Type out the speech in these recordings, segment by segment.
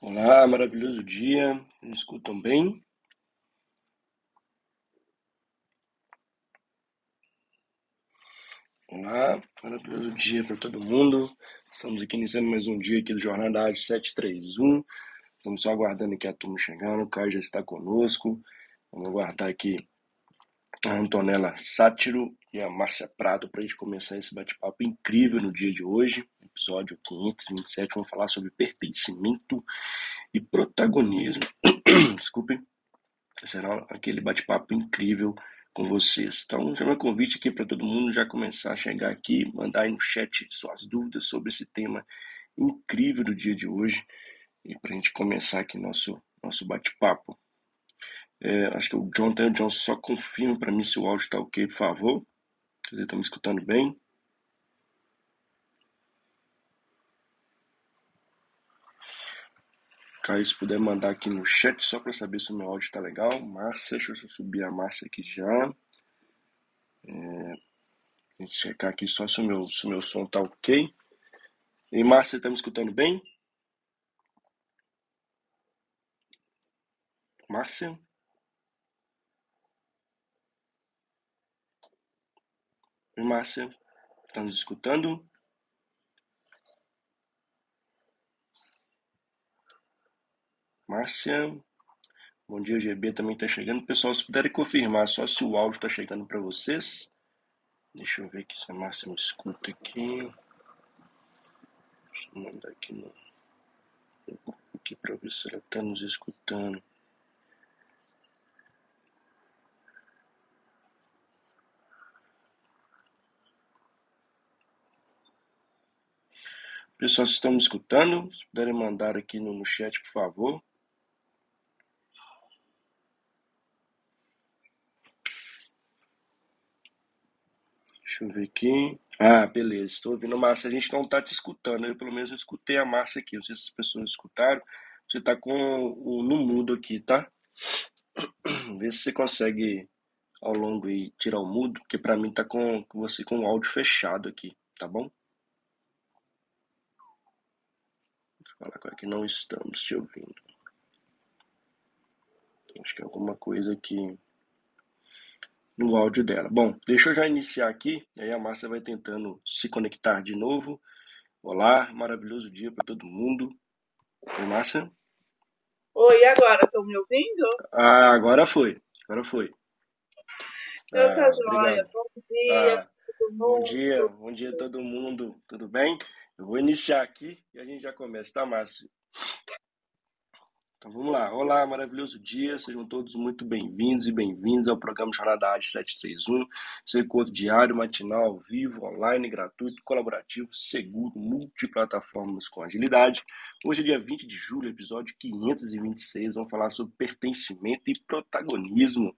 Olá, maravilhoso dia. Me escutam bem? Olá, maravilhoso dia para todo mundo. Estamos aqui iniciando mais um dia aqui do Jornada Ágil 731. Estamos só aguardando aqui a turma chegando. O Caio já está conosco. Vamos aguardar aqui a Antonella Sátiro e a Márcia Prado para a gente começar esse bate-papo incrível no dia de hoje. Episódio 527. Vamos falar sobre pertencimento e protagonismo. Desculpe. Será aquele bate-papo incrível com vocês. Então, já meu convite aqui para todo mundo já começar a chegar aqui, mandar aí no chat suas dúvidas sobre esse tema incrível do dia de hoje e para a gente começar aqui nosso, nosso bate-papo. É, acho que o John, tem, o John só confirma para mim se o áudio está ok, por favor. Vocês estão me escutando bem? Caio, se puder mandar aqui no chat só para saber se o meu áudio está legal. Márcia, deixa eu subir a Márcia aqui já. É, a gente checar aqui só se o meu, se o meu som tá ok. E Márcia, tá me escutando bem? Márcia? Márcia, tá nos escutando? Márcia? Bom dia, GB também está chegando. Pessoal, se puderem confirmar só se o áudio está chegando para vocês. Deixa eu ver aqui se a Márcia me escuta aqui. Deixa eu mandar aqui no grupo aqui para ver se ela está nos escutando. Pessoal, se estão me escutando, se puderem mandar aqui no, no chat, por favor. Deixa eu ver aqui. Ah, beleza. Estou ouvindo Márcia. A gente não está te escutando. Eu, pelo menos, eu escutei a Márcia aqui. Não sei se as pessoas escutaram. Você está com o no mudo aqui, tá? Vê se você consegue ao longo e tirar o mudo, porque para mim tá com você com o áudio fechado aqui, tá bom? Deixa eu falar agora que não estamos te ouvindo. Acho que é alguma coisa aqui no áudio dela. Bom, deixa eu já iniciar aqui, aí a Márcia vai tentando se conectar de novo. Olá, maravilhoso dia para todo mundo. Oi, Márcia. Oi, agora estão me ouvindo? Ah, agora foi. Agora foi. Então tá ah, joia. Bom dia. Ah, bom dia, bom dia a todo mundo. Tudo bem? Eu vou iniciar aqui e a gente já começa, tá, Márcia? Então vamos lá. Olá, maravilhoso dia. Sejam todos muito bem-vindos e bem-vindos ao programa Jornada Arte 731. Seu encontro diário, matinal, vivo, online, gratuito, colaborativo, seguro, multiplataformas com agilidade. Hoje é dia 20 de julho, episódio 526. Vamos falar sobre pertencimento e protagonismo.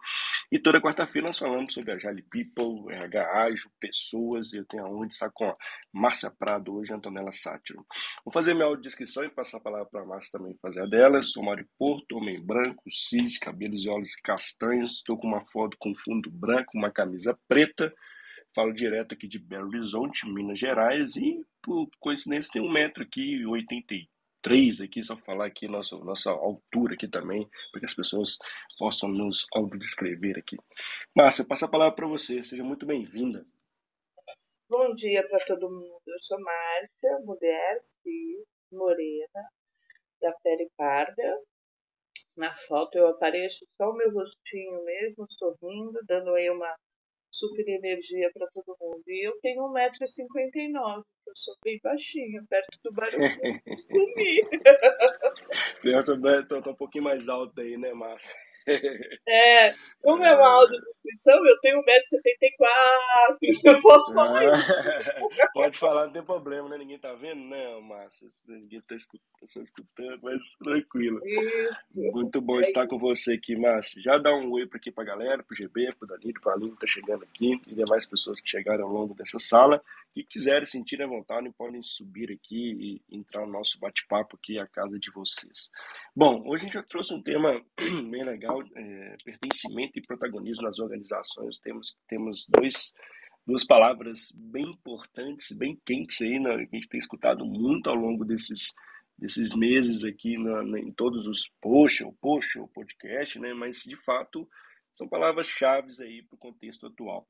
E toda quarta-feira nós falamos sobre a People, RH Ágil, pessoas. Eu tenho a honra de estar com a Márcia Prado hoje, Antonella Sátiro. Vou fazer minha audiodescrição e passar a palavra para a Márcia também fazer a dela. Sou Porto, homem branco, cis, cabelos e olhos castanhos. Estou com uma foto com fundo branco, uma camisa preta. Falo direto aqui de Belo Horizonte, Minas Gerais. E, por coincidência, tem um metro aqui, 83 aqui, só falar aqui nossa, nossa altura aqui também, para que as pessoas possam nos audiodescrever aqui. Márcia, passa a palavra para você. Seja muito bem-vinda. Bom dia para todo mundo. Eu sou Márcia, mulher, cis, morena, da pele parda. Na foto eu apareço só o meu rostinho mesmo, sorrindo, dando aí uma super energia para todo mundo. E eu tenho 1,59m, eu sou bem baixinha, perto do barulho. Sumir. Criança, tô, um pouquinho mais alta aí, né, Márcia? É, como é uma audiodescrição, eu tenho 1,74m, eu posso falar ah, isso. Pode falar, não tem problema, né? Ninguém tá vendo? Não, Márcia, ninguém tá escutando, escutando mas tranquilo. Isso. Muito bom é estar com você aqui, Márcia. Já dá um oi para aqui pra galera, pro GB, pro Danilo, pro Aline que tá chegando aqui, e demais pessoas que chegaram ao longo dessa sala e quiserem sentir a vontade, podem subir aqui e entrar no nosso bate-papo aqui, a casa de vocês. Bom, hoje a gente já trouxe um tema bem legal, é, pertencimento e protagonismo nas organizações. Temos, temos dois, duas palavras bem importantes, bem quentes aí, né, que a gente tem escutado muito ao longo desses desses meses aqui na, na, em todos os posts, o post, o podcast, né? Mas de fato são palavras-chave aí para o contexto atual.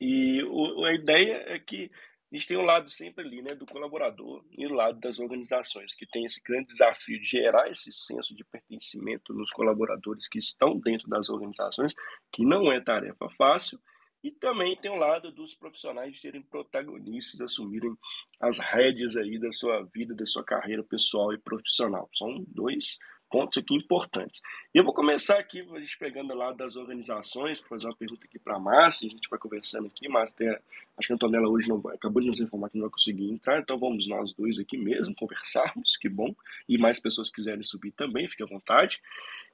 E o, a ideia é que a gente tem um lado sempre ali, né, do colaborador e o lado das organizações, que tem esse grande desafio de gerar esse senso de pertencimento nos colaboradores que estão dentro das organizações, que não é tarefa fácil, e também tem o lado dos profissionais serem protagonistas, assumirem as rédeas aí da sua vida, da sua carreira pessoal e profissional. São dois pontos aqui importantes. E eu vou começar aqui, a gente pegando lá das organizações, fazer uma pergunta aqui para a Márcia, a gente vai conversando aqui, até, acho que a Antonella hoje não vai, acabou de nos informar que não vai conseguir entrar, então vamos nós dois aqui mesmo conversarmos, que bom, e mais pessoas quiserem subir também, fique à vontade.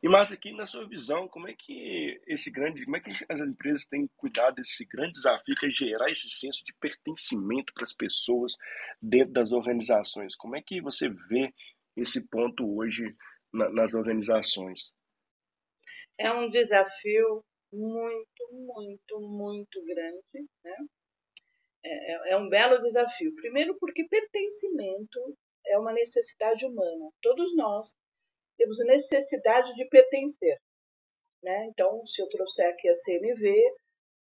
E Márcia, aqui na sua visão, como é que esse grande, como é que as empresas têm cuidado desse grande desafio que é gerar esse senso de pertencimento para as pessoas dentro das organizações? Como é que você vê esse ponto hoje na, nas organizações? É um desafio muito, muito, muito grande, né? É, é, é um belo desafio. Primeiro, porque pertencimento é uma necessidade humana. Todos nós temos necessidade de pertencer. Né? Então, se eu trouxer aqui a CMV,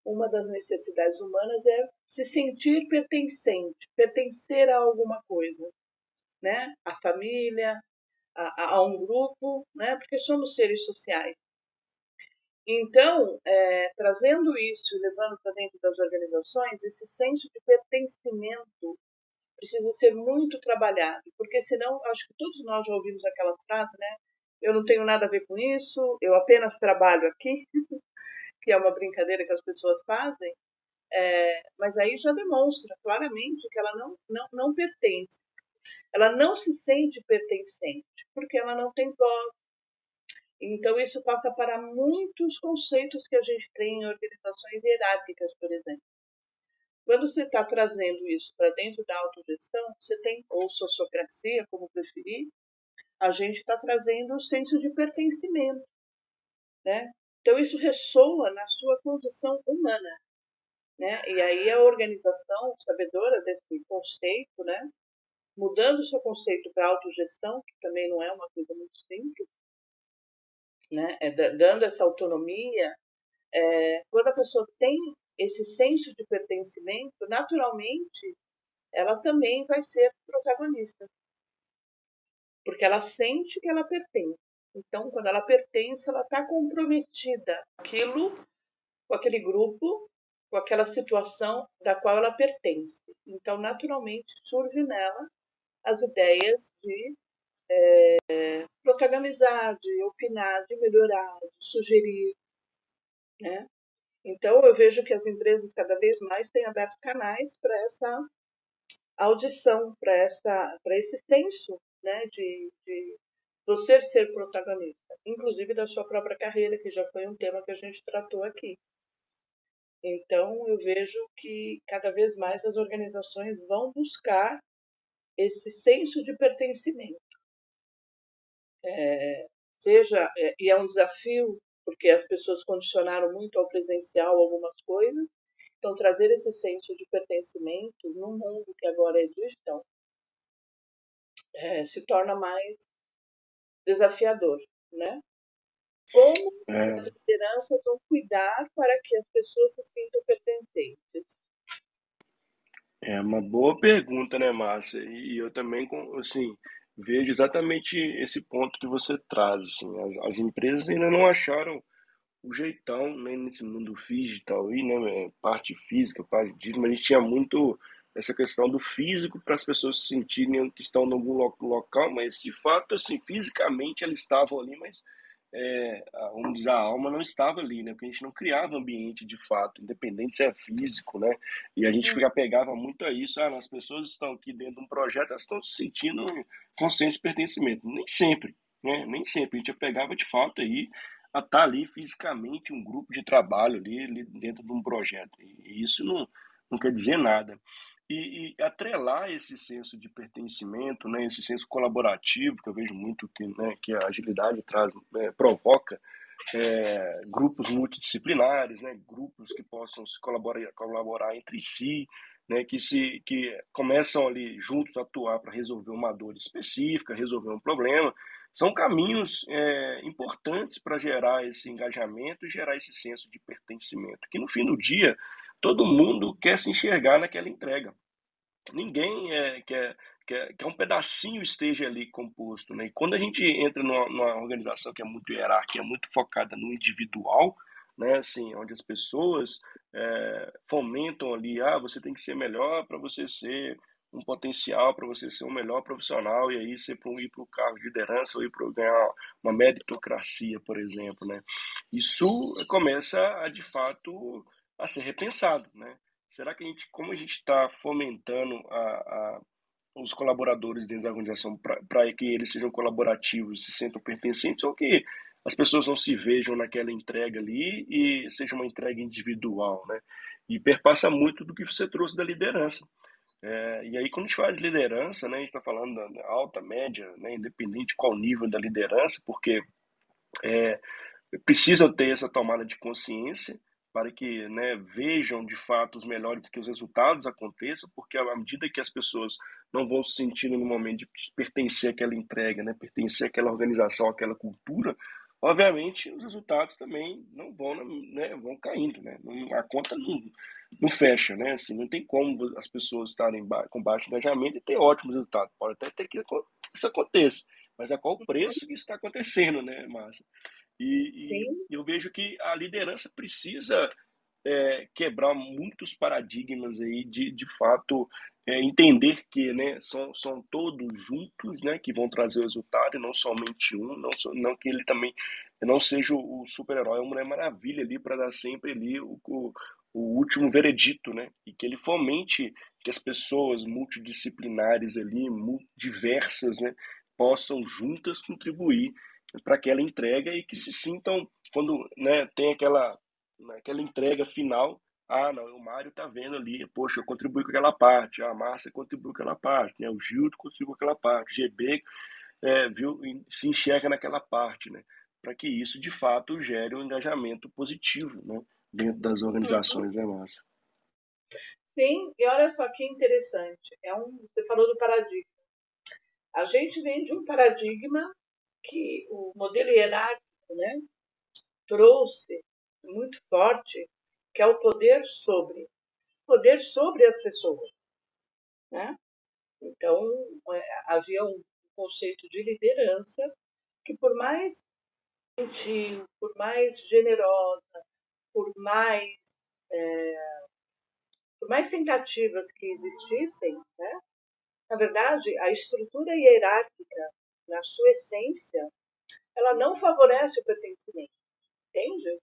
uma das necessidades humanas é se sentir pertencente, pertencer a alguma coisa, né? A família, a, a um grupo, né? porque somos seres sociais. Então, é, trazendo isso e levando para dentro das organizações, esse senso de pertencimento precisa ser muito trabalhado, porque senão, acho que todos nós já ouvimos aquela frase, né? Eu não tenho nada a ver com isso, eu apenas trabalho aqui, que é uma brincadeira que as pessoas fazem, é, mas aí já demonstra claramente que ela não, não, não pertence. Ela não se sente pertencente, porque ela não tem voz. Então, isso passa para muitos conceitos que a gente tem em organizações hierárquicas, por exemplo. Quando você está trazendo isso para dentro da autogestão, você tem, ou sociocracia, como preferir, a gente está trazendo o senso de pertencimento. Né? Então, isso ressoa na sua condição humana. Né? E aí a organização, sabedora desse conceito, né? Mudando o seu conceito para autogestão, que também não é uma coisa muito simples, né? É, dando essa autonomia, é, quando a pessoa tem esse senso de pertencimento, naturalmente ela também vai ser protagonista, porque ela sente que ela pertence. Então, quando ela pertence, ela está comprometida aquilo, com aquele grupo, com aquela situação da qual ela pertence. Então, naturalmente, surge nela as ideias de é, protagonizar, de opinar, de melhorar, de sugerir. Né? Então, eu vejo que as empresas cada vez mais têm aberto canais para essa audição, para esse senso né, de, de você ser protagonista, inclusive da sua própria carreira, que já foi um tema que a gente tratou aqui. Então, eu vejo que cada vez mais as organizações vão buscar esse senso de pertencimento. É, seja, é, e é um desafio, porque as pessoas condicionaram muito ao presencial algumas coisas, então trazer esse senso de pertencimento num mundo que agora é digital é, se torna mais desafiador, né? Como é. as lideranças vão cuidar para que as pessoas se sintam pertencentes? É uma boa pergunta, né, Márcia? E eu também, assim, vejo exatamente esse ponto que você traz, assim, as, as empresas ainda não acharam o jeitão, né, nesse mundo digital aí, né, é, parte física, parte digital, mas a gente tinha muito essa questão do físico para as pessoas se sentirem que estão em algum local, mas de fato, assim, fisicamente elas estavam ali, mas é, vamos dizer, a alma não estava ali, né? Porque a gente não criava ambiente de fato, independente se é físico, né? E a gente já pegava muito a isso, ah, as pessoas estão aqui dentro de um projeto, elas estão se sentindo consciência de pertencimento. Nem sempre, né? Nem sempre. A gente pegava de fato aí a estar tá ali fisicamente um grupo de trabalho ali, ali dentro de um projeto. E isso não, não quer dizer nada. E, e, atrelar esse senso de pertencimento, né, esse senso colaborativo, que eu vejo muito que, né, que a agilidade traz, é, provoca é, grupos multidisciplinares, né, grupos que possam se colaborar, colaborar entre si, né, que se que começam ali juntos a atuar para resolver uma dor específica, resolver um problema, são caminhos é, importantes para gerar esse engajamento e gerar esse senso de pertencimento, que no fim do dia todo mundo quer se enxergar naquela entrega. Ninguém é, quer, quer que um pedacinho esteja ali composto. Né? E quando a gente entra numa, numa organização que é muito hierárquica, é muito focada no individual, né? assim, onde as pessoas é, fomentam ali, ah, você tem que ser melhor para você ser um potencial para você ser um melhor profissional e aí você ir para o cargo de liderança ou ir para ganhar uma meritocracia, por exemplo, né? Isso começa a de fato a ser repensado, né? Será que a gente, como a gente está fomentando a, a, os colaboradores dentro da organização para que eles sejam colaborativos, se sintam pertencentes ou que as pessoas não se vejam naquela entrega ali e seja uma entrega individual, né? E perpassa muito do que você trouxe da liderança. É, e aí, quando a gente fala de liderança, né, a gente está falando da alta, média, né, independente qual nível da liderança, porque é, precisam ter essa tomada de consciência para que né, vejam de fato os melhores, que os resultados aconteçam, porque à medida que as pessoas não vão se sentindo no momento de pertencer àquela entrega, né, pertencer àquela organização, àquela cultura, obviamente os resultados também não vão, né, vão caindo, né, a conta não, não fecha, né? Assim, não tem como as pessoas estarem com baixo engajamento e ter ótimos resultados. Pode até ter que isso aconteça, mas a qual preço que isso está acontecendo, né, Márcia? E, e, eu vejo que a liderança precisa é, quebrar muitos paradigmas aí de, de fato é, entender que né, são, são todos juntos né, que vão trazer o resultado e não somente um, não, não que ele também não seja o super-herói, é uma Mulher Maravilha ali para dar sempre ali o, o, o último veredito, né? E que ele fomente que as pessoas multidisciplinares ali, diversas, né, possam juntas contribuir para aquela entrega e que se sintam quando, né, tem aquela aquela entrega final, ah, não, o Mário tá vendo ali, poxa, eu contribuí com aquela parte, a Márcia contribuiu com aquela parte, né, o Gildo contribuiu com aquela parte, o GB é, viu, se enxerga naquela parte, né, para que isso de fato gere um engajamento positivo, né, dentro das organizações, né, Márcia? Sim, e olha só que interessante. É um, você falou do paradigma. A gente vem de um paradigma que o modelo hierárquico né, trouxe muito forte, que é o poder sobre. Poder sobre as pessoas. Né? Então, é, havia um conceito de liderança que, por mais gentil, por mais generosa, por mais, é, por mais tentativas que existissem, né, na verdade, a estrutura hierárquica, na sua essência, ela não favorece o pertencimento, entende?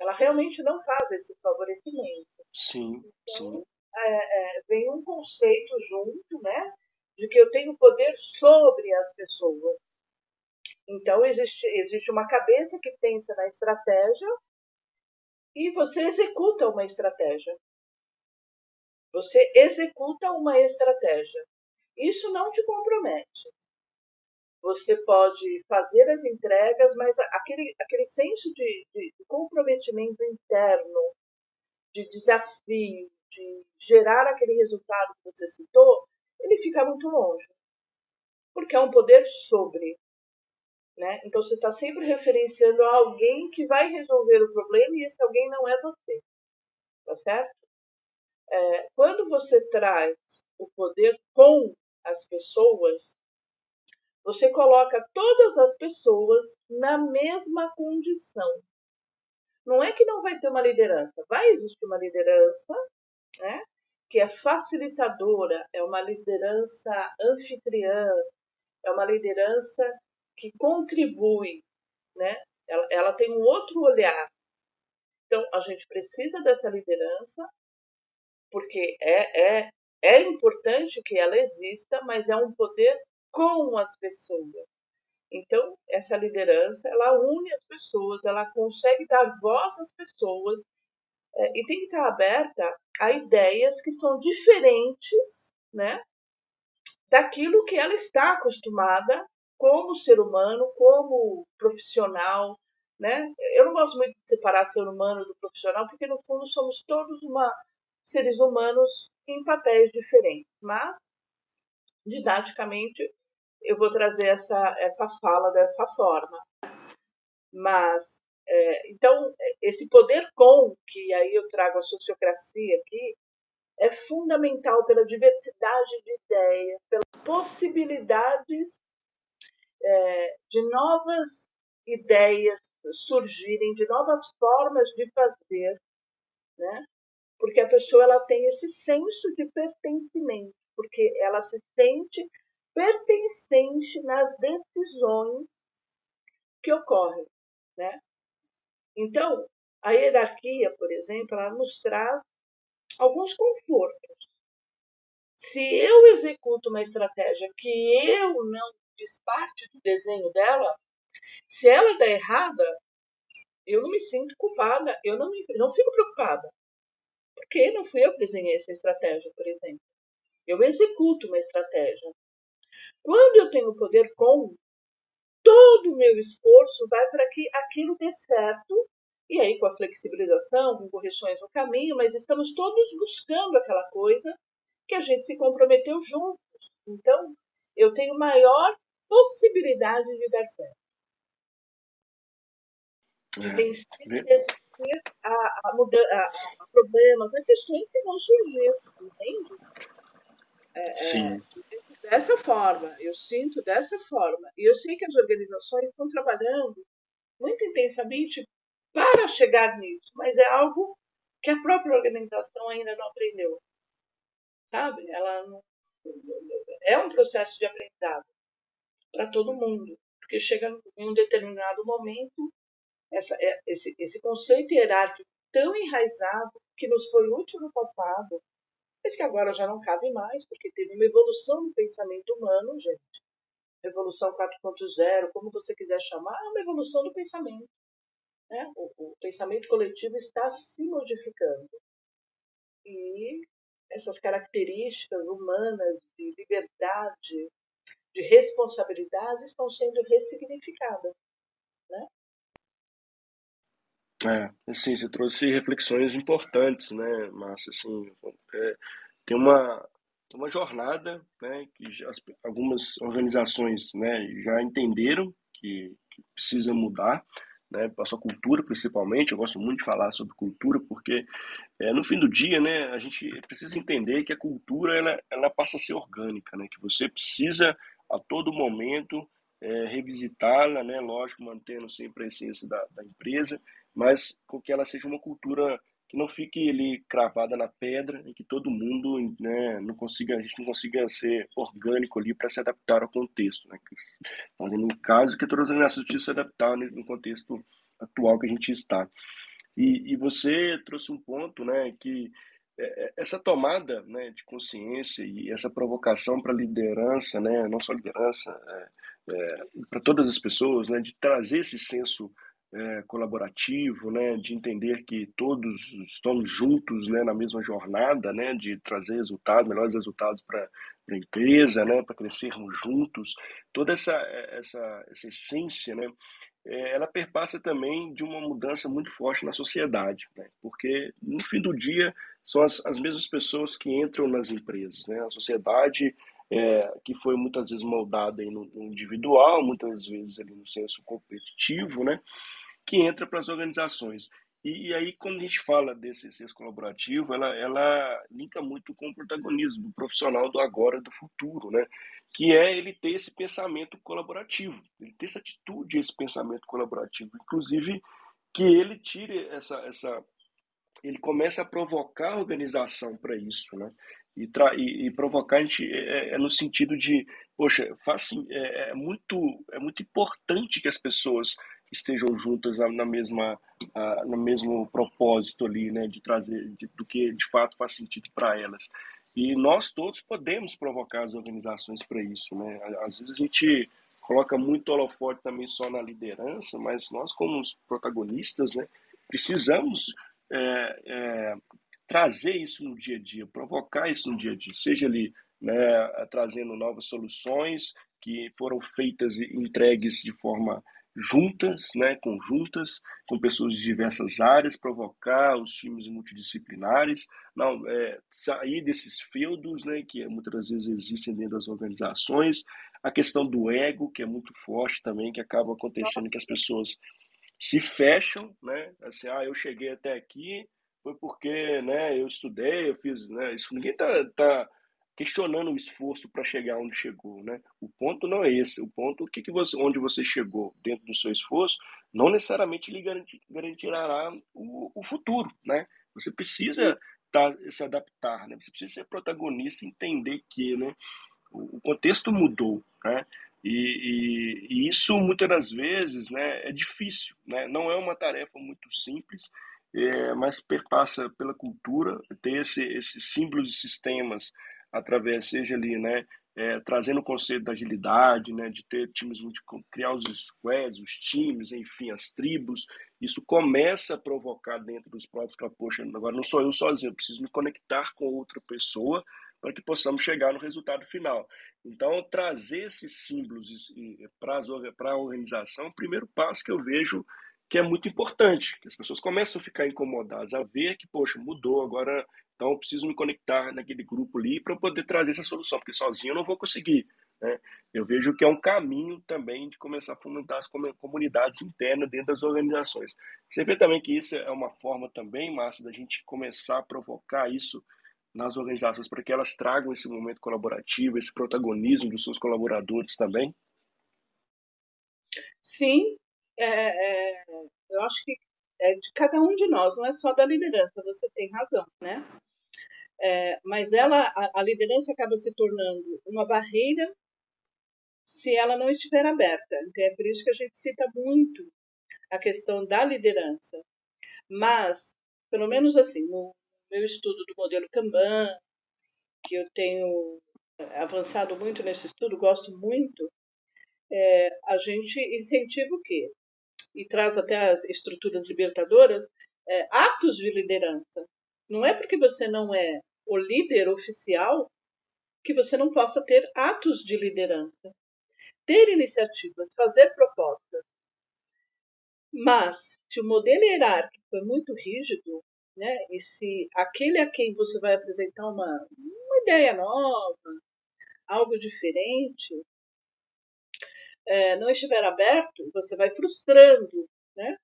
Ela realmente não faz esse favorecimento. Sim, então, sim. É, é, vem um conceito junto, né, de que eu tenho poder sobre as pessoas. Então, existe, existe uma cabeça que pensa na estratégia e você executa uma estratégia. Você executa uma estratégia. Isso não te compromete. Você pode fazer as entregas, mas aquele, aquele senso de, de comprometimento interno, de desafio, de gerar aquele resultado que você citou, ele fica muito longe. Porque é um poder sobre. Né? Então você está sempre referenciando a alguém que vai resolver o problema e esse alguém não é você. Tá certo? É, quando você traz o poder com as pessoas, você coloca todas as pessoas na mesma condição. Não é que não vai ter uma liderança, vai existir uma liderança, né? Que é facilitadora, é uma liderança anfitriã, é uma liderança que contribui, né? Ela, ela tem um outro olhar. Então, a gente precisa dessa liderança, porque é, é, é importante que ela exista, mas é um poder com as pessoas. Então, essa liderança, ela une as pessoas, ela consegue dar voz às pessoas é, e tem que estar aberta a ideias que são diferentes, né, daquilo que ela está acostumada como ser humano, como profissional, né? Eu não gosto muito de separar ser humano do profissional, porque no fundo somos todos uma seres humanos em papéis diferentes. Mas, didaticamente, eu vou trazer essa, essa fala dessa forma. Mas, é, então, esse poder com, que aí eu trago a sociocracia aqui, é fundamental pela diversidade de ideias, pelas possibilidades é, de novas ideias surgirem, de novas formas de fazer, né? porque a pessoa ela tem esse senso de pertencimento, porque ela se sente pertencente nas decisões que ocorrem, né? Então, a hierarquia, por exemplo, ela nos traz alguns confortos. Se eu executo uma estratégia que eu não fiz parte do desenho dela, se ela der errada, eu não me sinto culpada, eu não, me, não fico preocupada. Porque não fui eu que desenhei essa estratégia, por exemplo. Eu executo uma estratégia. Quando eu tenho poder com, todo o meu esforço vai para que aquilo dê certo, e aí com a flexibilização, com correções no caminho, mas estamos todos buscando aquela coisa que a gente se comprometeu juntos. Então, eu tenho maior possibilidade de dar certo. É, tem sempre a, a, a, a problemas, a questões que vão surgir, entende? É, é Sim. É, dessa forma, eu sinto dessa forma. E eu sei que as organizações estão trabalhando muito intensamente para chegar nisso, mas é algo que a própria organização ainda não aprendeu. Sabe? Ela não, é um processo de aprendizado para todo mundo, porque chega em um determinado momento essa, é, esse, esse conceito hierárquico tão enraizado que nos foi útil no passado, mas que agora já não cabe mais, porque teve uma evolução no pensamento humano, gente. Evolução 4.0, como você quiser chamar, é uma evolução do pensamento. Né? O, o pensamento coletivo está se modificando. E essas características humanas de liberdade, de responsabilidade estão sendo ressignificadas. Né? É, assim, você trouxe reflexões importantes, né, Márcia, assim, é, tem uma, uma jornada, né, que algumas organizações, né, já entenderam que, que precisa mudar, né, para sua cultura principalmente, eu gosto muito de falar sobre cultura, porque é, no fim do dia, né, a gente precisa entender que a cultura, ela, ela passa a ser orgânica, né, que você precisa a todo momento é, revisitá-la, né, lógico, mantendo sempre a essência da, da empresa, mas com que ela seja uma cultura que não fique ali cravada na pedra e que todo mundo, né, não consiga, a gente não consiga ser orgânico ali para se adaptar ao contexto, né? Fazendo um caso que todas as organizações precisam se adaptar no contexto atual que a gente está. E, e você trouxe um ponto, né, que é, é, essa tomada né, de consciência e essa provocação para liderança, né, não só liderança, é, é, para todas as pessoas, né, de trazer esse senso é, colaborativo, né, de entender que todos estão juntos né, na mesma jornada, né, de trazer resultados, melhores resultados para a empresa, né, para crescermos juntos. Toda essa, essa, essa essência, né, é, ela perpassa também de uma mudança muito forte na sociedade, né, porque no fim do dia são as, as mesmas pessoas que entram nas empresas. Né, a sociedade é, que foi muitas vezes moldada no, no individual, muitas vezes ali no senso competitivo, né? Que entra para as organizações. E, e, aí, quando a gente fala desse senso colaborativo, ela, ela linka muito com o protagonismo do profissional do agora do futuro, né? que é ele ter esse pensamento colaborativo, ele ter essa atitude, esse pensamento colaborativo. Inclusive, que ele tire essa. essa ele comece a provocar a organização para isso. Né? E, e, e, provocar a gente é, é, no sentido de, poxa, faz, é, é, muito, é muito importante que as pessoas estejam juntas na, mesma uh, no mesmo propósito ali, né, de trazer de, do que de fato faz sentido para elas. E nós todos podemos provocar as organizações para isso, né? Às vezes a gente coloca muito holofote também só na liderança, mas nós como os protagonistas, né, precisamos é, é, trazer isso no dia a dia, provocar isso no dia a dia, seja ali né, trazendo novas soluções que foram feitas e entregues de forma juntas, né, conjuntas, com pessoas de diversas áreas, provocar os times multidisciplinares, não, é, sair desses feudos né, que muitas vezes existem dentro das organizações, a questão do ego, que é muito forte também, que acaba acontecendo que as pessoas se fecham, né, assim, ah, eu cheguei até aqui, foi porque né, eu estudei, eu fiz, né, isso. Ninguém tá, tá questionando o esforço para chegar onde chegou, né? O ponto não é esse, o ponto o que, que você, onde você chegou dentro do seu esforço, não necessariamente lhe garantirá o, o futuro, né? Você precisa tá, se adaptar, né? Você precisa ser protagonista, entender que, né? O, o contexto mudou, né? E, e, e, isso muitas das vezes, né? É difícil, né? Não é uma tarefa muito simples. É, mas perpassa pela cultura, ter esse, esses símbolos e sistemas através, seja ali, né, é, trazendo o conceito da agilidade, né, de ter times, de criar os squads, os times, enfim, as tribos, isso começa a provocar dentro dos próprios que, poxa, agora não sou eu sozinho, eu preciso me conectar com outra pessoa para que possamos chegar no resultado final. Então, trazer esses símbolos para a organização, o primeiro passo que eu vejo que é muito importante, que as pessoas começam a ficar incomodadas, a ver que, poxa, mudou, agora então eu preciso me conectar naquele grupo ali para poder trazer essa solução, porque sozinho eu não vou conseguir. Né? Eu vejo que é um caminho também de começar a fomentar as comunidades internas dentro das organizações. Você vê também que isso é uma forma também, Márcia, da gente começar a provocar isso nas organizações para que elas tragam esse momento colaborativo, esse protagonismo dos seus colaboradores também? Sim, é, é, eu acho que é de cada um de nós, não é só da liderança, você tem razão, né? É, mas ela, a, a liderança acaba se tornando uma barreira se ela não estiver aberta. Então é por isso que a gente cita muito a questão da liderança. Mas, pelo menos assim, no meu estudo do modelo Kanban, que eu tenho avançado muito nesse estudo, gosto muito, é, a gente incentiva o quê? E traz até as estruturas libertadoras, é, atos de liderança. Não é porque você não é o líder oficial que você não possa ter atos de liderança. Ter iniciativas, fazer propostas. Mas, se o modelo hierárquico é muito rígido, né, e se aquele a quem você vai apresentar uma, uma ideia nova, algo diferente, é, não estiver aberto, você vai frustrando né,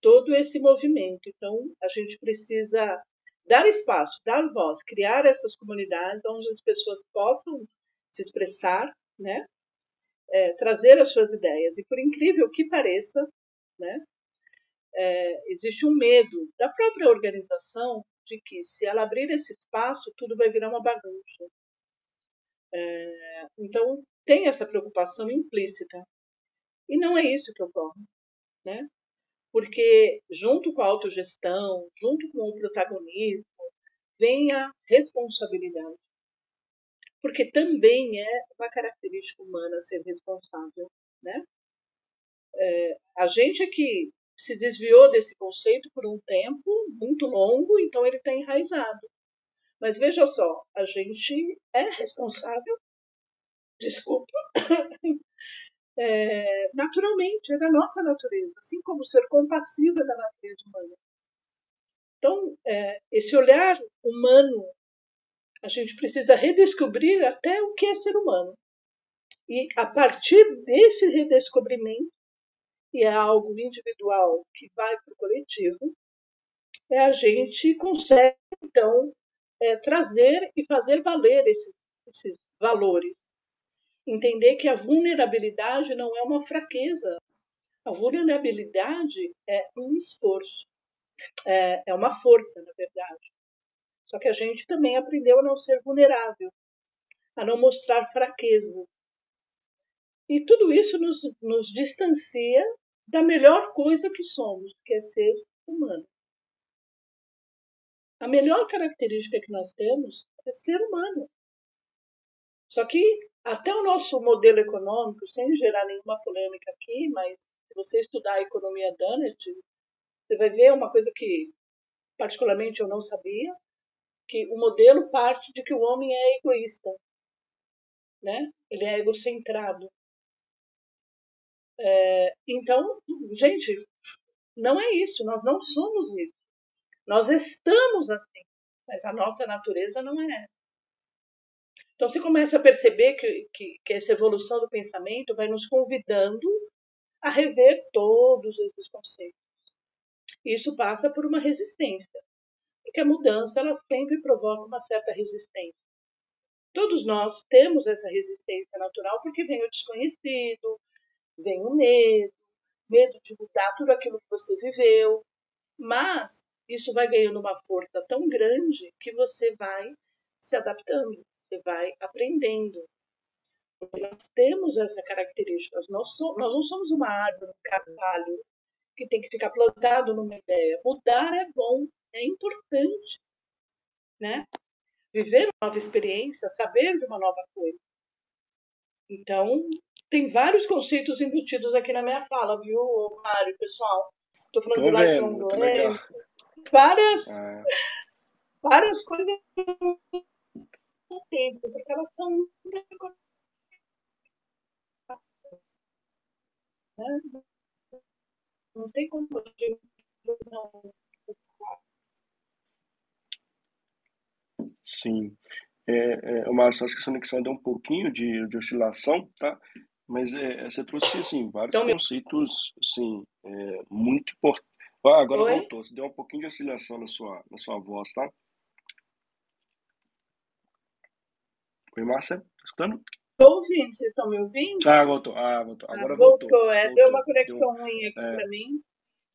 todo esse movimento. Então, a gente precisa dar espaço, dar voz, criar essas comunidades onde as pessoas possam se expressar, né, é, trazer as suas ideias. E por incrível que pareça, né, é, existe um medo da própria organização de que se ela abrir esse espaço, tudo vai virar uma bagunça. É, então, tem essa preocupação implícita. E não é isso que ocorre. Né? Porque, junto com a autogestão, junto com o protagonismo, vem a responsabilidade. Porque também é uma característica humana ser responsável. Né? É, a gente aqui se desviou desse conceito por um tempo muito longo, então ele está enraizado. Mas veja só, a gente é responsável desculpa, é, naturalmente, é da nossa natureza, assim como ser compassivo é da natureza humana. Então, é, esse olhar humano, a gente precisa redescobrir até o que é ser humano. E a partir desse redescobrimento, e é algo individual que vai para o coletivo, é, a gente consegue, então, é, trazer e fazer valer esses, esses valores entender que a vulnerabilidade não é uma fraqueza. A vulnerabilidade é um esforço, é, é uma força, na verdade. Só que a gente também aprendeu a não ser vulnerável, a não mostrar fraquezas. E tudo isso nos, nos distancia da melhor coisa que somos, que é ser humano. A melhor característica que nós temos é ser humano. Só que até o nosso modelo econômico, sem gerar nenhuma polêmica aqui, mas se você estudar a economia Dunnett, você vai ver uma coisa que particularmente eu não sabia, que o modelo parte de que o homem é egoísta, né? Ele é egocentrado. É, então, gente, não é isso, nós não somos isso. Nós estamos assim, mas a nossa natureza não é essa. Então, você começa a perceber que, que, que essa evolução do pensamento vai nos convidando a rever todos esses conceitos. Isso passa por uma resistência, porque a mudança ela sempre provoca uma certa resistência. Todos nós temos essa resistência natural porque vem o desconhecido, vem o medo, medo de mudar tudo aquilo que você viveu, mas isso vai ganhando uma força tão grande que você vai se adaptando, você vai aprendendo. Nós temos essa característica, nós, somos, nós não somos uma árvore, um carvalho que tem que ficar plantado numa ideia. Mudar é bom, é importante, né? Viver uma nova experiência, saber de uma nova coisa. Então, tem vários conceitos embutidos aqui na minha fala, viu, Mário, pessoal? Estou falando Tô do lifelong learning. Várias, é. várias coisas tempo, porque elas são não tem como não Sim. É, é, Márcio, acho que essa conexão deu um pouquinho de, de oscilação, tá? Mas é, você trouxe, assim, vários então, conceitos, assim, é, muito importantes. Ah, agora Oi? voltou. Você deu um pouquinho de oscilação na sua, na sua voz, tá? Oi, Márcia, tá escutando? Estou ouvindo, vocês estão me ouvindo? Ah, voltou. Ah, voltou. Ah, agora ah, voltou. voltou. É, voltou. deu uma conexão deu... ruim aqui é. para mim.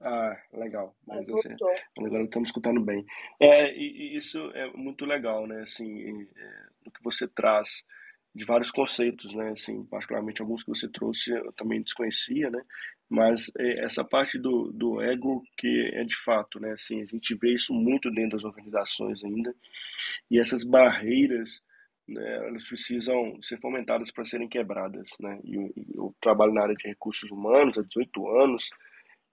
Ah, legal. Mas, Mas assim, agora estamos escutando bem. É, e, e, isso é muito legal, né? Assim, é, o que você traz de vários conceitos, né? Assim, particularmente alguns que você trouxe eu também desconhecia, né? Mas é, essa parte do, do ego que é de fato, né? Assim, a gente vê isso muito dentro das organizações ainda e essas barreiras, né? Elas precisam ser fomentadas para serem quebradas, né? E eu, eu trabalho na área de recursos humanos há 18 anos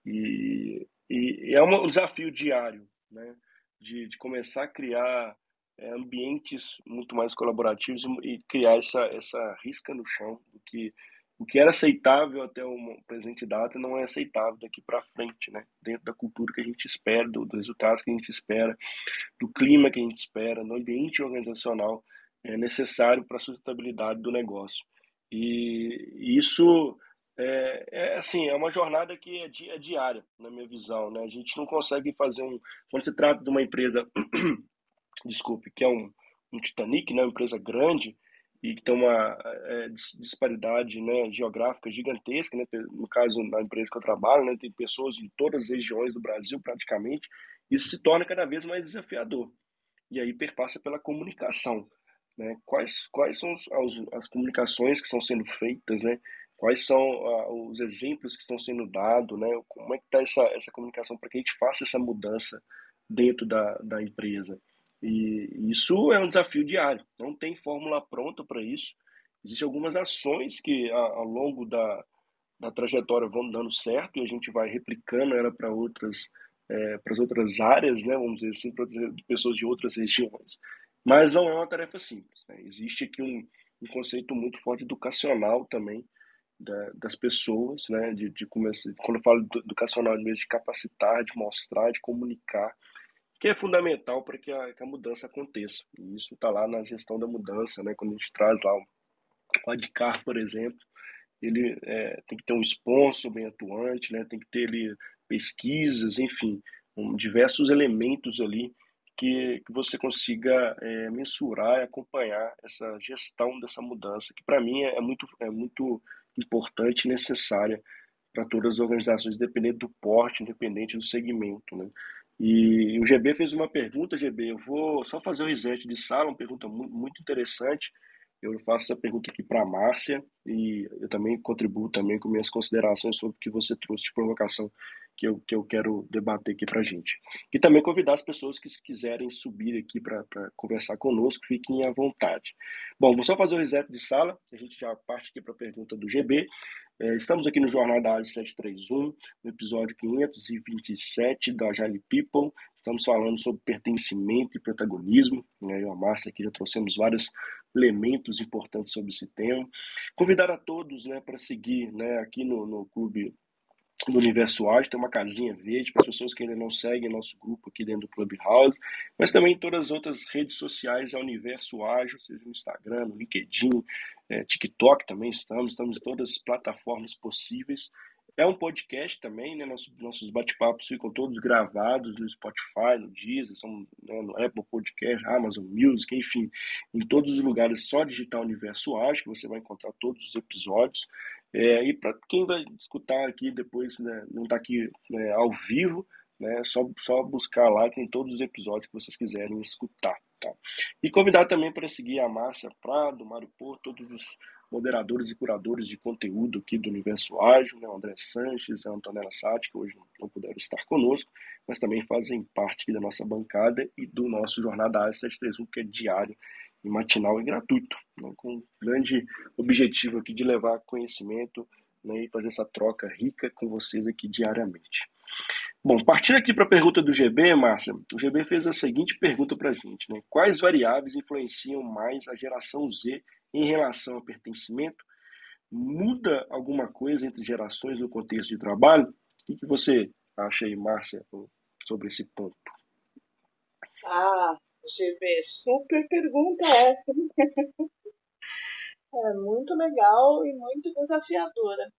e, e, e é um desafio diário, né? De, de começar a criar é, ambientes muito mais colaborativos e criar essa, essa risca no chão do que o que era aceitável até o presente data não é aceitável daqui para frente, né? Dentro da cultura que a gente espera, do, dos resultados que a gente espera, do clima que a gente espera, no ambiente organizacional é necessário para a sustentabilidade do negócio. E isso é, é, assim, é uma jornada que é, di, é, diária, na minha visão, né? A gente não consegue fazer um quando se trata de uma empresa desculpe, que é um, um Titanic, né, uma empresa grande e que tem uma é, disparidade né, geográfica gigantesca, né, no caso da empresa que eu trabalho, né, tem pessoas em todas as regiões do Brasil praticamente, isso se torna cada vez mais desafiador. E aí perpassa pela comunicação, né? Quais quais são as, as comunicações que estão sendo feitas, né? Quais são uh, os exemplos que estão sendo dados, né? Como é que está essa essa comunicação para que a gente faça essa mudança dentro da, da empresa? E isso é um desafio diário, não tem fórmula pronta para isso. Existem algumas ações que ao longo da, da trajetória vão dando certo e a gente vai replicando ela para outras é, outras áreas, né, vamos dizer assim, para pessoas de outras regiões. Mas não é uma tarefa simples. Né? Existe aqui um, um conceito muito forte educacional também da, das pessoas, né, de, de começar, quando eu falo educacional mesmo, de capacitar, de mostrar, de comunicar que é fundamental para que, que a, mudança aconteça. E isso está lá na gestão da mudança, né? Quando a gente traz lá o ADCAR, por exemplo, ele é, tem que ter um sponsor bem atuante, né? Tem que ter ali pesquisas, enfim, um, diversos elementos ali que, que você consiga é, mensurar e acompanhar essa gestão dessa mudança, que para mim é, é, muito, é muito importante e necessária para todas as organizações, independente do porte, independente do segmento. Né? E o GB fez uma pergunta, GB, eu vou só fazer o reset de sala, uma pergunta muito interessante. Eu faço essa pergunta aqui para a Márcia e eu também contribuo também com minhas considerações sobre o que você trouxe de provocação que eu, que eu quero debater aqui para a gente. E também convidar as pessoas que quiserem subir aqui para conversar conosco, fiquem à vontade. Bom, vou só fazer o reset de sala, a gente já parte aqui para a pergunta do GB. É, estamos aqui no Jornal da Área 731, no episódio 527 da Agile People. Estamos falando sobre pertencimento e protagonismo. Né? Eu e a Márcia aqui já trouxemos várias elementos importantes sobre esse tema. Convidar a todos né, para seguir né, aqui no, no Clube do Universo Ágil, tem uma casinha verde para as pessoas que ainda não seguem nosso grupo aqui dentro do Clubhouse, mas também em todas as outras redes sociais ao Universo Ágil, seja no Instagram, no LinkedIn, é, TikTok também estamos, estamos em todas as plataformas possíveis. É um podcast também, né? Nossos, nossos bate-papos ficam todos gravados no Spotify, no Deezer, são, né, no Apple Podcast, Amazon Music, enfim, em todos os lugares, só digitar Universo Ágil, que você vai encontrar todos os episódios. É, e para quem vai escutar aqui depois, né, não está aqui né, ao vivo, né, só, só buscar lá, tem todos os episódios que vocês quiserem escutar. Tá? E convidar também para seguir a Márcia Prado, Mário Porto, todos os moderadores e curadores de conteúdo aqui do Universo Ágil, né, André Sanches, Antonella Sati, que hoje não puderam estar conosco, mas também fazem parte da nossa bancada e do nosso Jornada Ágil 731, que é diário matinal e gratuito, né, com um grande objetivo aqui de levar conhecimento né, e fazer essa troca rica com vocês aqui diariamente. Bom, partindo aqui para a pergunta do GB, Márcia, o GB fez a seguinte pergunta para a gente: né, quais variáveis influenciam mais a geração Z em relação ao pertencimento? Muda alguma coisa entre gerações no contexto de trabalho? O que você acha aí, Márcia, sobre esse ponto? Ah, GB, super pergunta essa. é muito legal e muito desafiadora.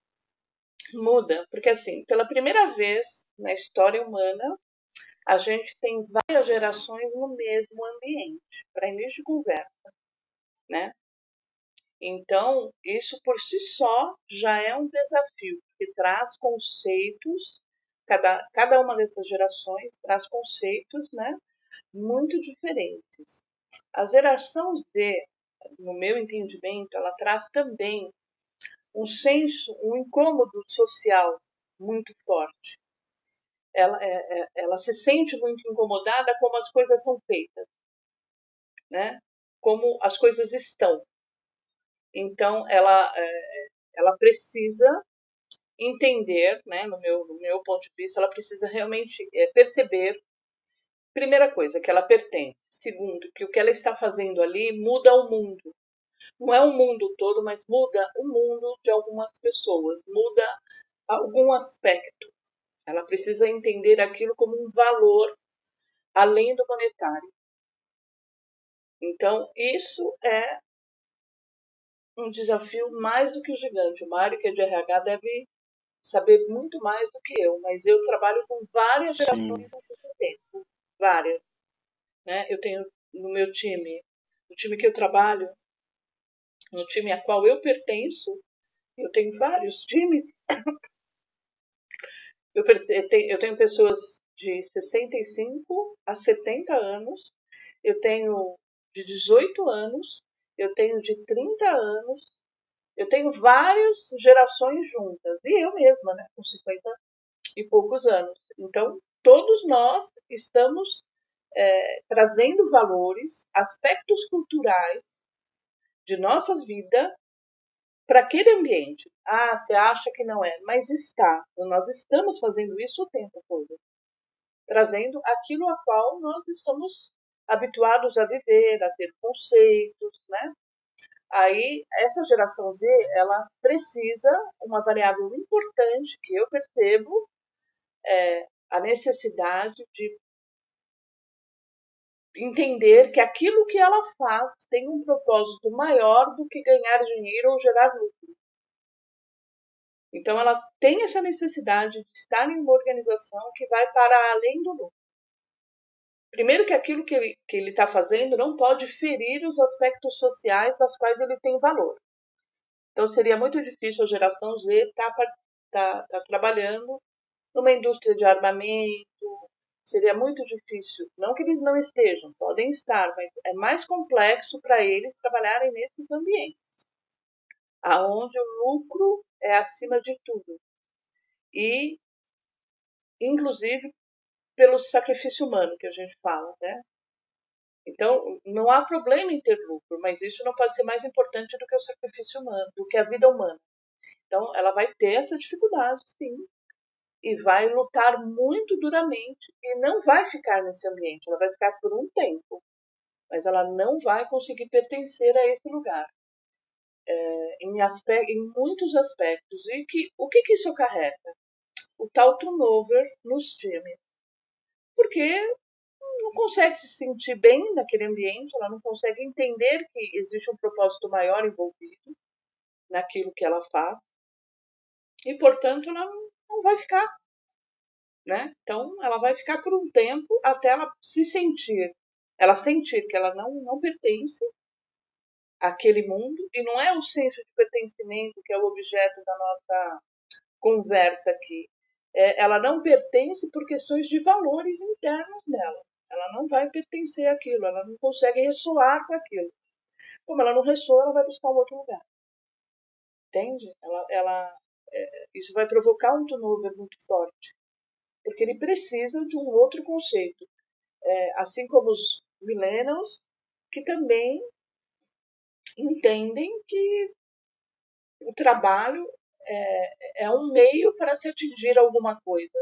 Muda, porque assim, pela primeira vez na história humana, a gente tem várias gerações no mesmo ambiente, para início de conversa, né? Então, isso por si só já é um desafio, porque traz conceitos, cada, cada uma dessas gerações traz conceitos, né? Muito diferentes. A geração Z, no meu entendimento, ela traz também um senso, um incômodo social muito forte. Ela, é, é, ela se sente muito incomodada como as coisas são feitas, né? como as coisas estão. Então, ela, é, ela precisa entender, né, no, meu, no meu ponto de vista, ela precisa realmente é, perceber Primeira coisa, que ela pertence. Segundo, que o que ela está fazendo ali muda o mundo. Não é o mundo todo, mas muda o mundo de algumas pessoas, muda algum aspecto. Ela precisa entender aquilo como um valor além do monetário. Então, isso é um desafio mais do que gigante. O Mário, que é de RH, deve saber muito mais do que eu, mas eu trabalho com várias gerações tempo várias. Né? Eu tenho no meu time, no time que eu trabalho, no time a qual eu pertenço, eu tenho vários times. Eu, tenho, eu tenho pessoas de 65 a 70 anos, eu tenho de 18 anos, eu tenho de 30 anos, eu tenho várias gerações juntas, e eu mesma, né, com 50 e poucos anos. Então, todos nós estamos é, trazendo valores, aspectos culturais de nossa vida para aquele ambiente. Ah, você acha que não é, mas está. Nós estamos fazendo isso o tempo todo, trazendo aquilo a qual nós estamos habituados a viver, a ter conceitos, né? Aí essa geração Z, ela precisa uma variável importante que eu percebo é, a necessidade de entender que aquilo que ela faz tem um propósito maior do que ganhar dinheiro ou gerar lucro. Então, ela tem essa necessidade de estar em uma organização que vai para além do lucro. Primeiro, que aquilo que ele está fazendo não pode ferir os aspectos sociais das quais ele tem valor. Então, seria muito difícil a geração Z estar tá, tá, tá trabalhando numa indústria de armamento, seria muito difícil. Não que eles não estejam, podem estar, mas é mais complexo para eles trabalharem nesses ambientes, aonde o lucro é acima de tudo. E, inclusive, pelo sacrifício humano que a gente fala, né? Então, não há problema em ter lucro, mas isso não pode ser mais importante do que o sacrifício humano, do que a vida humana. Então, ela vai ter essa dificuldade, sim, e vai lutar muito duramente e não vai ficar nesse ambiente, ela vai ficar por um tempo. mas ela não vai conseguir pertencer a esse lugar. É, em, em muitos aspectos. E que, o que, que isso acarreta? O tal turnover nos times. Porque não consegue se sentir bem naquele ambiente, ela não consegue entender que existe um propósito maior envolvido naquilo que ela faz. E, portanto, ela não vai ficar. Né? Então, ela vai ficar por um tempo até ela se sentir, ela sentir que ela não, não pertence àquele mundo, e não é o senso de pertencimento que é o objeto da nossa conversa aqui. É, ela não pertence por questões de valores internos dela. Ela não vai pertencer àquilo, ela não consegue ressoar com aquilo. Como ela não ressoa, ela vai buscar um outro lugar. Entende? Ela, ela, isso vai provocar um turnover muito forte, porque ele precisa de um outro conceito. É, assim como os millennials, que também entendem que o trabalho é, é um meio para se atingir alguma coisa.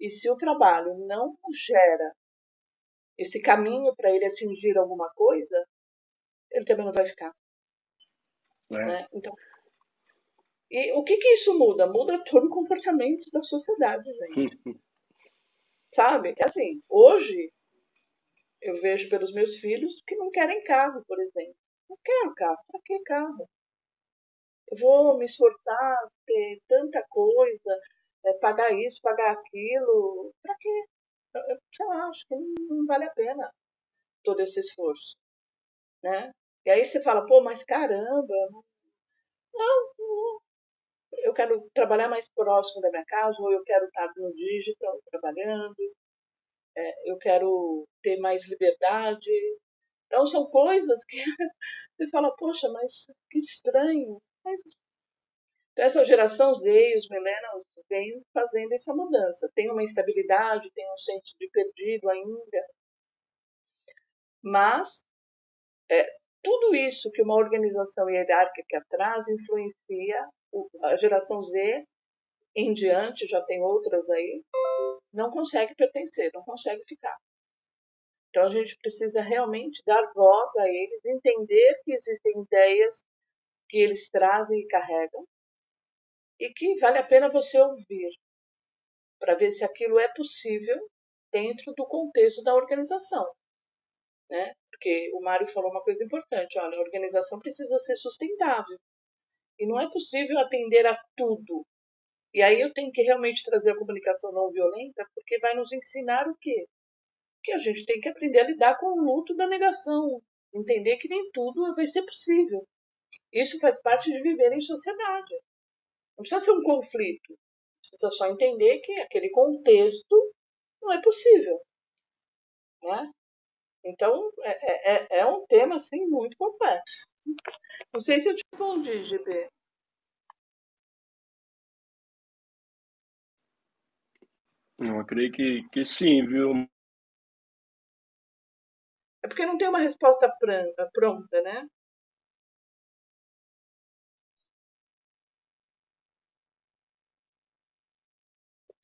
E se o trabalho não gera esse caminho para ele atingir alguma coisa, ele também não vai ficar. É. Né? Então, e o que, que isso muda? Muda todo o comportamento da sociedade, gente. Sabe? Assim, hoje eu vejo pelos meus filhos que não querem carro, por exemplo. Não quero carro. Para que carro? Eu vou me esforçar, ter tanta coisa, é, pagar isso, pagar aquilo. Para quê? Eu, sei lá, acho que não vale a pena todo esse esforço. Né? E aí você fala, pô, mas caramba, não, não, eu quero trabalhar mais próximo da minha casa, ou eu quero estar no digital trabalhando, é, eu quero ter mais liberdade. Então, são coisas que você fala, poxa, mas que estranho. Mas... Então, essa geração Z os millennials vem fazendo essa mudança. Tem uma instabilidade, tem um senso de perdido ainda. Mas é, tudo isso que uma organização hierárquica traz influencia a geração Z em diante, já tem outras aí, não consegue pertencer, não consegue ficar. Então a gente precisa realmente dar voz a eles, entender que existem ideias que eles trazem e carregam e que vale a pena você ouvir para ver se aquilo é possível dentro do contexto da organização, né? Porque o Mário falou uma coisa importante, olha, a organização precisa ser sustentável. E não é possível atender a tudo. E aí eu tenho que realmente trazer a comunicação não violenta, porque vai nos ensinar o quê? Que a gente tem que aprender a lidar com o luto da negação, entender que nem tudo vai ser possível. Isso faz parte de viver em sociedade. Não precisa ser um conflito. Precisa só entender que aquele contexto não é possível. Né? Então, é, é, é um tema assim, muito complexo. Não sei se eu te respondi, GB. Eu creio que, que sim, viu? É porque não tem uma resposta pronta, pronta né?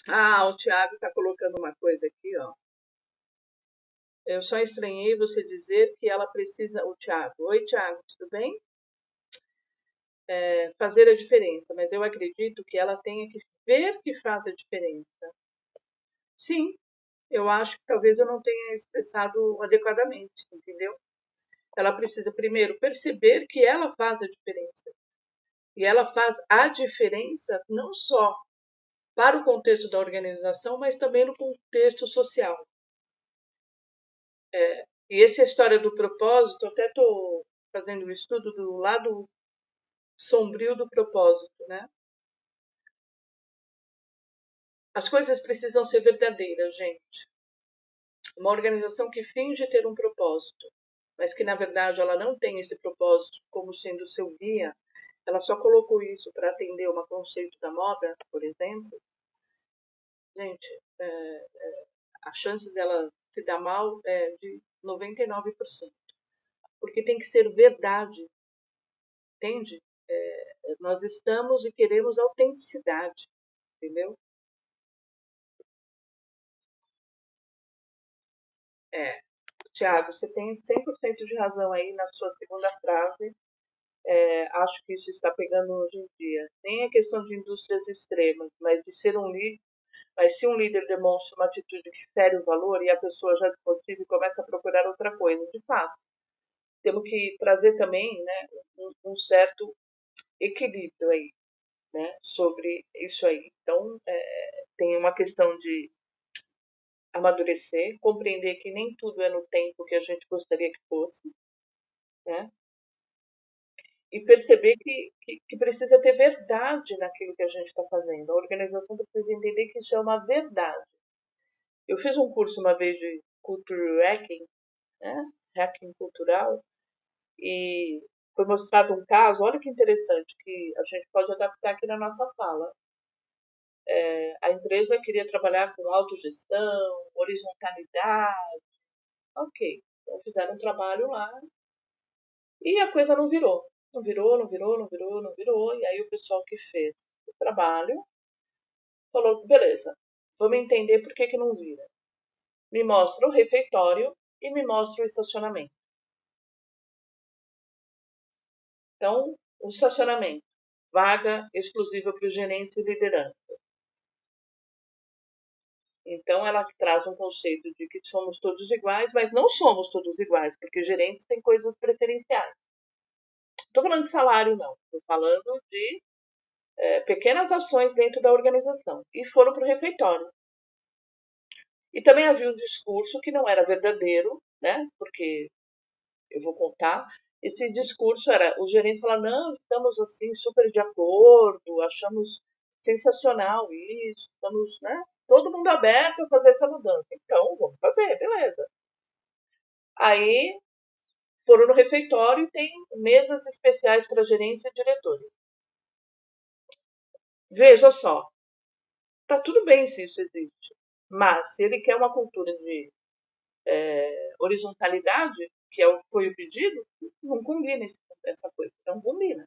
Ah, o Tiago está colocando uma coisa aqui, ó. Eu só estranhei você dizer que ela precisa. O Tiago. Oi, Tiago, tudo bem? É, fazer a diferença, mas eu acredito que ela tenha que ver que faz a diferença. Sim, eu acho que talvez eu não tenha expressado adequadamente, entendeu? Ela precisa primeiro perceber que ela faz a diferença. E ela faz a diferença não só para o contexto da organização, mas também no contexto social. É, e essa história do propósito, até estou fazendo um estudo do lado sombrio do propósito, né? As coisas precisam ser verdadeiras, gente. Uma organização que finge ter um propósito, mas que na verdade ela não tem esse propósito como sendo seu guia, ela só colocou isso para atender um conceito da moda, por exemplo. Gente, é, é, a chance dela se dar mal é de 99%. Porque tem que ser verdade. Entende? É, nós estamos e queremos autenticidade. Entendeu? É. Tiago, você tem 100% de razão aí na sua segunda frase. É, acho que isso está pegando hoje em dia. Nem a questão de indústrias extremas, mas de ser um líder. Mas se um líder demonstra uma atitude que fere o valor e a pessoa já desmotiva e começa a procurar outra coisa, de fato, temos que trazer também né, um, um certo equilíbrio aí, né, sobre isso aí. Então, é, tem uma questão de amadurecer, compreender que nem tudo é no tempo que a gente gostaria que fosse, né? E perceber que, que, que precisa ter verdade naquilo que a gente está fazendo. A organização precisa entender que isso é uma verdade. Eu fiz um curso uma vez de Culture Hacking, né? Hacking cultural, e foi mostrado um caso, olha que interessante, que a gente pode adaptar aqui na nossa fala. É, a empresa queria trabalhar com autogestão, horizontalidade. Ok, então fizeram um trabalho lá e a coisa não virou. Não virou, não virou, não virou, não virou. E aí o pessoal que fez o trabalho falou: beleza, vamos entender por que, que não vira. Me mostra o refeitório e me mostra o estacionamento. Então, o estacionamento, vaga exclusiva para os gerentes e liderança. Então, ela traz um conceito de que somos todos iguais, mas não somos todos iguais, porque gerentes têm coisas preferenciais. Estou falando de salário, não. Estou falando de é, pequenas ações dentro da organização. E foram para o refeitório. E também havia um discurso que não era verdadeiro, né? Porque eu vou contar. Esse discurso era, os gerentes falaram, não, estamos assim super de acordo, achamos sensacional isso, estamos, né? todo mundo aberto a fazer essa mudança. Então, vamos fazer, beleza. Aí foram no refeitório e tem mesas especiais para gerentes e diretores. Veja só, tá tudo bem se isso existe, mas se ele quer uma cultura de é, horizontalidade, que é, foi o pedido, não combina essa coisa, não combina.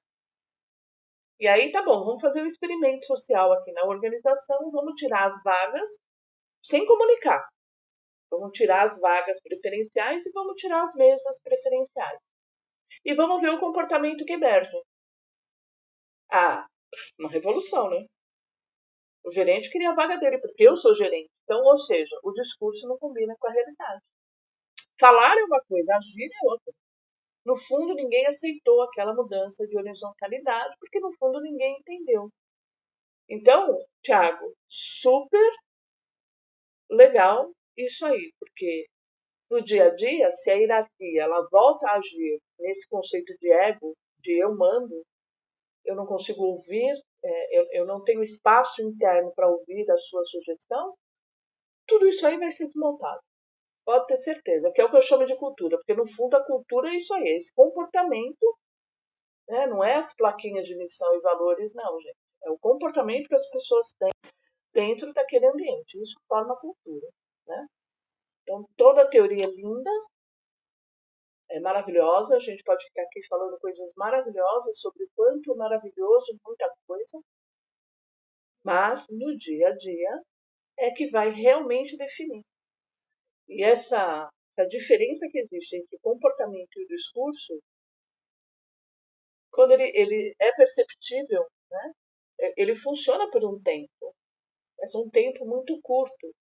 E aí, tá bom, vamos fazer um experimento social aqui na organização, vamos tirar as vagas sem comunicar. Vamos tirar as vagas preferenciais e vamos tirar as mesas preferenciais. E vamos ver o comportamento que emerge. Ah, uma revolução, né? O gerente queria a vaga dele, porque eu sou gerente. Então, ou seja, o discurso não combina com a realidade. Falar é uma coisa, agir é outra. No fundo, ninguém aceitou aquela mudança de horizontalidade, porque no fundo ninguém entendeu. Então, Tiago, super legal isso aí, porque no dia a dia, se a hierarquia ela volta a agir nesse conceito de ego, de eu mando, eu não consigo ouvir, é, eu, eu não tenho espaço interno para ouvir a sua sugestão, tudo isso aí vai ser desmontado. Pode ter certeza, que é o que eu chamo de cultura, porque no fundo a cultura é isso aí, é esse comportamento, né? não é as plaquinhas de missão e valores, não, gente. É o comportamento que as pessoas têm dentro daquele ambiente. Isso forma a cultura. Né? Então, toda a teoria é linda, é maravilhosa, a gente pode ficar aqui falando coisas maravilhosas sobre o quanto maravilhoso, muita coisa, mas no dia a dia é que vai realmente definir e essa, essa diferença que existe entre o comportamento e o discurso, quando ele, ele é perceptível, né, é, ele funciona por um tempo, mas um tempo muito curto.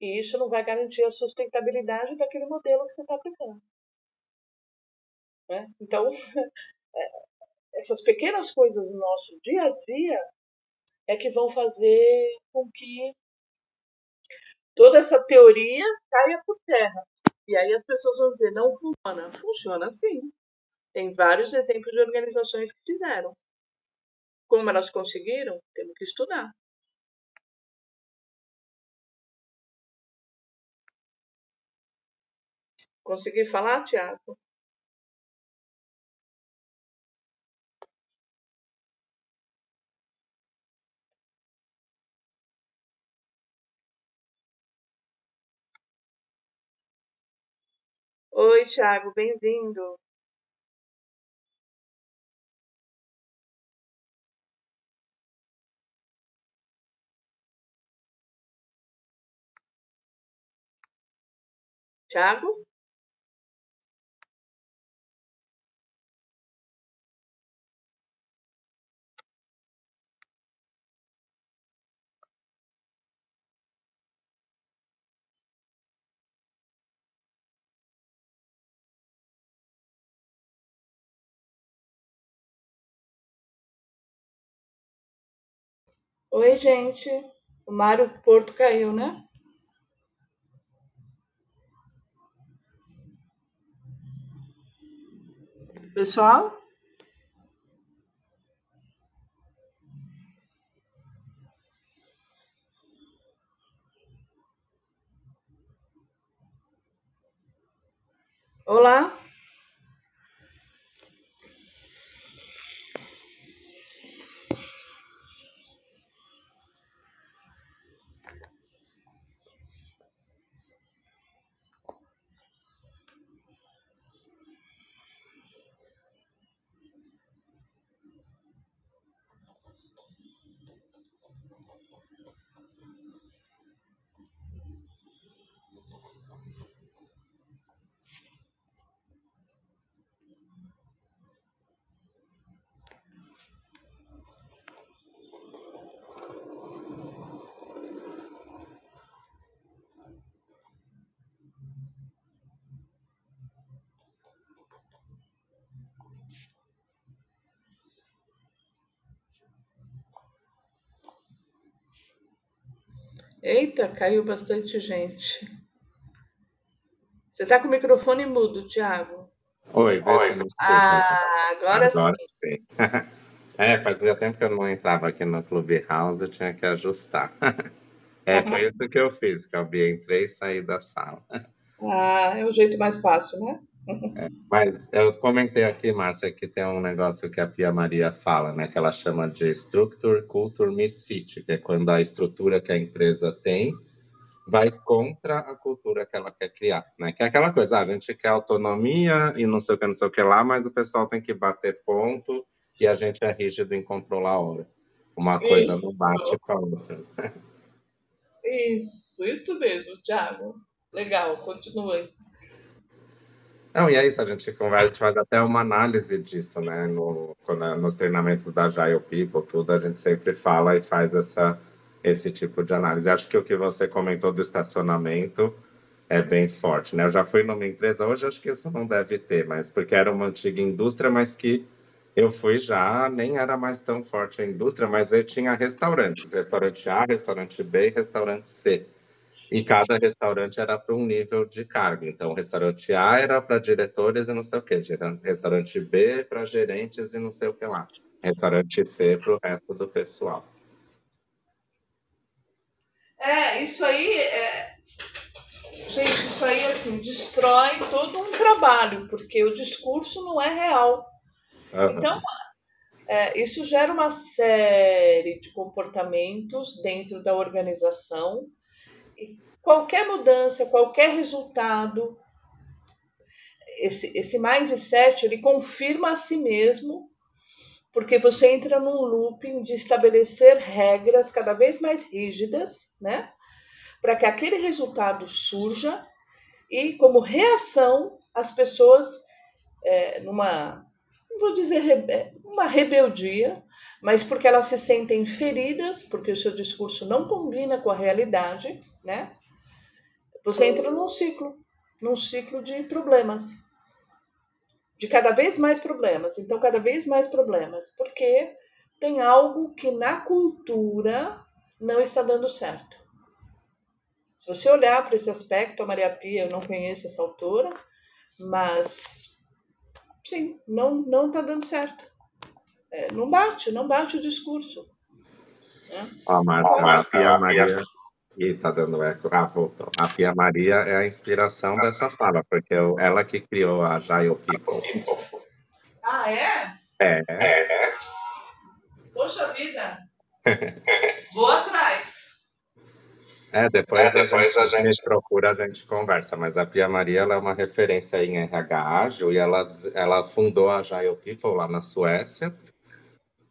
E isso não vai garantir a sustentabilidade daquele modelo que você está aplicando. Né? Então, é, essas pequenas coisas no nosso dia a dia é que vão fazer com que toda essa teoria caia por terra. E aí as pessoas vão dizer, não funciona. Funciona sim. Tem vários exemplos de organizações que fizeram. Como elas conseguiram? Temos que estudar. Consegui falar, Tiago? Oi, Thiago, bem-vindo. Thiago? Oi, gente. O Mário Porto caiu, né? Pessoal? Olá? Eita, caiu bastante gente. Você tá com o microfone mudo, Thiago. Oi, vê se me escuta. Ah, agora, Agora sim. sim. É, fazia tempo que eu não entrava aqui no Clubhouse, eu tinha que ajustar. É, foi isso que eu fiz, que eu entrei e saí da sala. Ah, é o jeito mais fácil, né? Mas eu comentei aqui, Márcia, que tem um negócio que a Pia Maria fala, né? Que ela chama de Structure Culture Misfit, que é quando a estrutura que a empresa tem vai contra a cultura que ela quer criar, né? Que é aquela coisa, ah, a gente quer autonomia e não sei o que, não sei o que lá, mas o pessoal tem que bater ponto e a gente é rígido em controlar a hora. Uma coisa Isso. não bate com a outra. Isso, isso mesmo, Thiago. Legal, continue. Não, e é isso, a gente conversa, a gente faz até uma análise disso, né? No, quando, nos treinamentos da Agile People, tudo, a gente sempre fala e faz essa, esse tipo de análise. Acho que o que você comentou do estacionamento é bem forte, né? Eu já fui numa empresa, hoje acho que isso não deve ter, mas porque era uma antiga indústria, mas que eu fui já, nem era mais tão forte a indústria, mas eu tinha restaurantes, restaurante A, restaurante B e restaurante C. E cada restaurante era para um nível de cargo. Então, o restaurante A era para diretores e não sei o quê. Restaurante B para gerentes e não sei o que lá. Restaurante C para o resto do pessoal. É, isso aí é. Gente, isso aí assim destrói todo um trabalho, porque o discurso não é real. Aham. Então, é, isso gera uma série de comportamentos dentro da organização. Qualquer mudança, qualquer resultado, esse, esse mindset ele confirma a si mesmo, porque você entra num looping de estabelecer regras cada vez mais rígidas, né? Para que aquele resultado surja e, como reação, as pessoas, é, numa não vou dizer rebe uma rebeldia, mas porque elas se sentem feridas, porque o seu discurso não combina com a realidade, né? Você entra num ciclo, num ciclo de problemas. De cada vez mais problemas. Então, cada vez mais problemas. Porque tem algo que na cultura não está dando certo. Se você olhar para esse aspecto, a Maria Pia, eu não conheço essa autora, mas sim, não não está dando certo. É, não bate, não bate o discurso. Né? Ó, Márcia, a Pia Maria. Ih, tá dando eco. Ah, voltou. A Pia Maria é a inspiração dessa sala, porque eu- ela que criou a Agile People. Ah, é? É, Poxa vida! Vou atrás. é depois, É, a, depois gente, a me procura, a gente conversa. Mas a Pia Maria ela é uma referência em RH ágil e ela, ela fundou a Agile People lá na Suécia.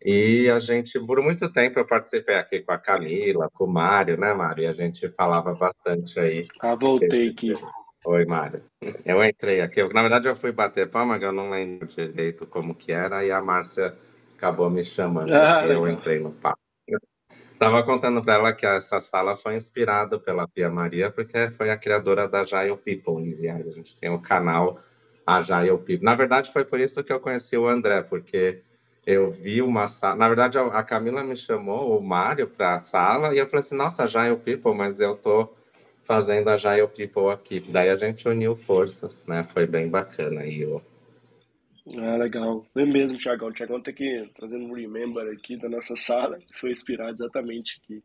E a gente, por muito tempo, eu participei aqui com a Camila, com o Mário, né, Mário? E a gente falava bastante aí. Ah, voltei aqui. Oi, Mário. Eu entrei aqui. Eu, na verdade, eu fui bater palma, que eu não lembro direito como que era, e a Márcia acabou me chamando. Ah, eu legal. entrei no papo. Estava contando para ela que essa sala foi inspirada pela Pia Maria, porque foi a criadora da Agile People. E a gente tem o canal Agile People. Na verdade, foi por isso que eu conheci o André, porque eu vi uma sala. Na verdade, a Camila me chamou, o Mário, para a sala, e eu falei assim: nossa, Agile People, mas eu tô fazendo a Agile People aqui. Daí a gente uniu forças, né? Foi bem bacana aí. Eu... Ah, legal. Foi mesmo, Tiagão. Tiagão tá aqui trazendo um remember aqui da nossa sala. Foi inspirado exatamente aqui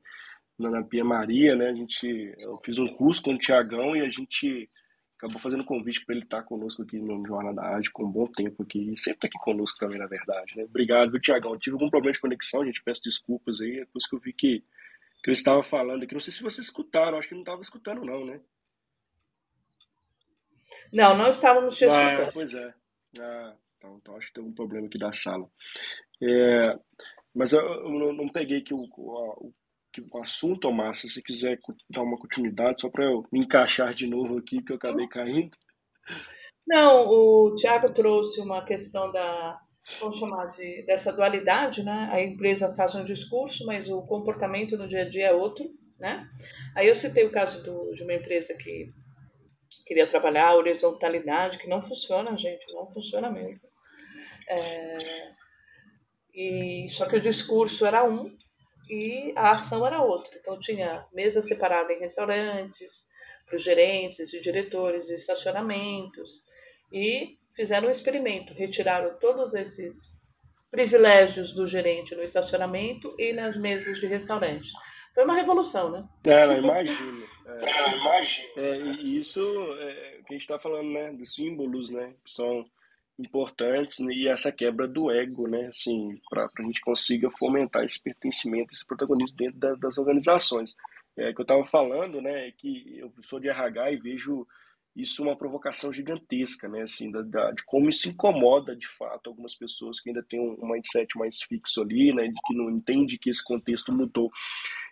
na Pia Maria, né? A gente, eu fiz um curso com o Tiagão e a gente acabou fazendo convite para ele estar conosco aqui no Jornal da Arte com um bom tempo aqui e sempre tá aqui conosco também, na verdade, né? Obrigado, viu, Tiagão? Tive algum problema de conexão, gente, peço desculpas aí, depois que eu vi que, que eu estava falando aqui. Não sei se vocês escutaram, acho que não estava escutando não, né? Não, não estávamos te ah, escutando. Ah, pois é. Ah, então, então acho que tem algum problema aqui da sala. É, mas eu, eu não, não, peguei aqui o, o, o assunto, Márcia, se quiser dar uma continuidade, só para eu me encaixar de novo aqui, que eu acabei caindo. Não, o Tiago trouxe uma questão da, vamos chamar de, dessa dualidade, né? A empresa faz um discurso, mas o comportamento no dia a dia é outro, né? Aí eu citei o caso do, de uma empresa que queria trabalhar a horizontalidade, que não funciona, gente, não funciona mesmo. É, e só que o discurso era um e a ação era outra. Então tinha mesa separada em restaurantes, para os gerentes e diretores de estacionamentos, e fizeram um experimento, retiraram todos esses privilégios do gerente no estacionamento e nas mesas de restaurante. Foi uma revolução, né? É, imagino. É, é, imagino. É, e isso é, que a gente está falando, né? Dos símbolos, né? Que são importantes né, e essa quebra do ego, né, assim, para a gente consiga fomentar esse pertencimento, esse protagonismo dentro da, das organizações. É que eu estava falando, né, é que eu sou de RH e vejo isso uma provocação gigantesca, né, assim, da, da, de como isso incomoda de fato algumas pessoas que ainda têm um mindset mais fixo ali, né, de que não entende que esse contexto mudou,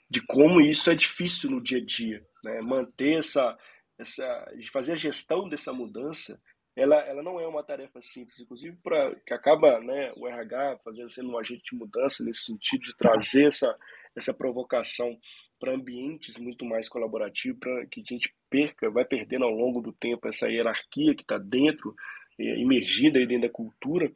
de como isso é difícil no dia a dia, né, manter essa, essa, de fazer a gestão dessa mudança ela, ela não é uma tarefa simples, inclusive para que acaba né, o RH fazendo sendo um agente de mudança nesse sentido de trazer essa, essa provocação para ambientes muito mais colaborativos, para que a gente perca, vai perdendo ao longo do tempo essa hierarquia que está dentro, é, imergida aí dentro da cultura.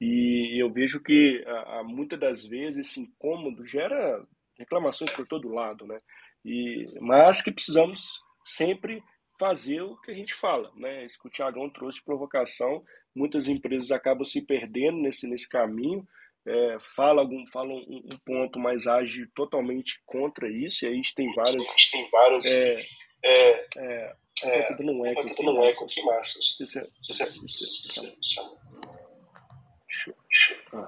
E eu vejo que muitas das vezes esse incômodo gera reclamações por todo lado, né? E, mas que precisamos sempre fazer o que a gente fala, né? Isso que o Tiagão trouxe de provocação, muitas empresas acabam se perdendo nesse, nesse caminho, é, fala algum fala um, um, ponto mais ágil totalmente contra isso, e aí a gente tem várias. A gente tem várias. É, é, é, é, tá dando um eco aqui, um eco aqui, massa. Deixa eu.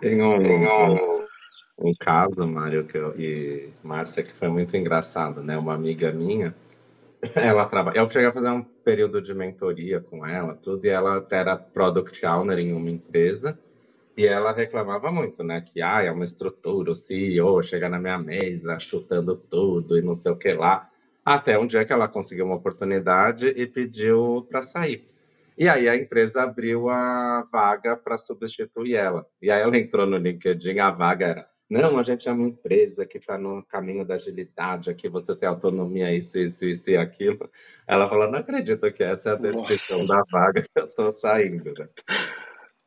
Tem um, tem um caso, Mário que eu, e Márcia, que foi muito engraçado, né? Uma amiga minha, ela trabalha. Eu cheguei a fazer um período de mentoria com ela, tudo, e ela era product owner em uma empresa, e ela reclamava muito, né? Que ah, é uma estrutura, o CEO chega na minha mesa chutando tudo e não sei o que lá. Até um dia que ela conseguiu uma oportunidade e pediu para sair. E aí a empresa abriu a vaga para substituir ela. E aí ela entrou no LinkedIn, a vaga era não, a gente é uma empresa que está no caminho da agilidade, aqui você tem autonomia, isso, isso, isso e aquilo. Ela falou, não acredito que essa é a descrição nossa. da vaga que eu estou saindo. Né?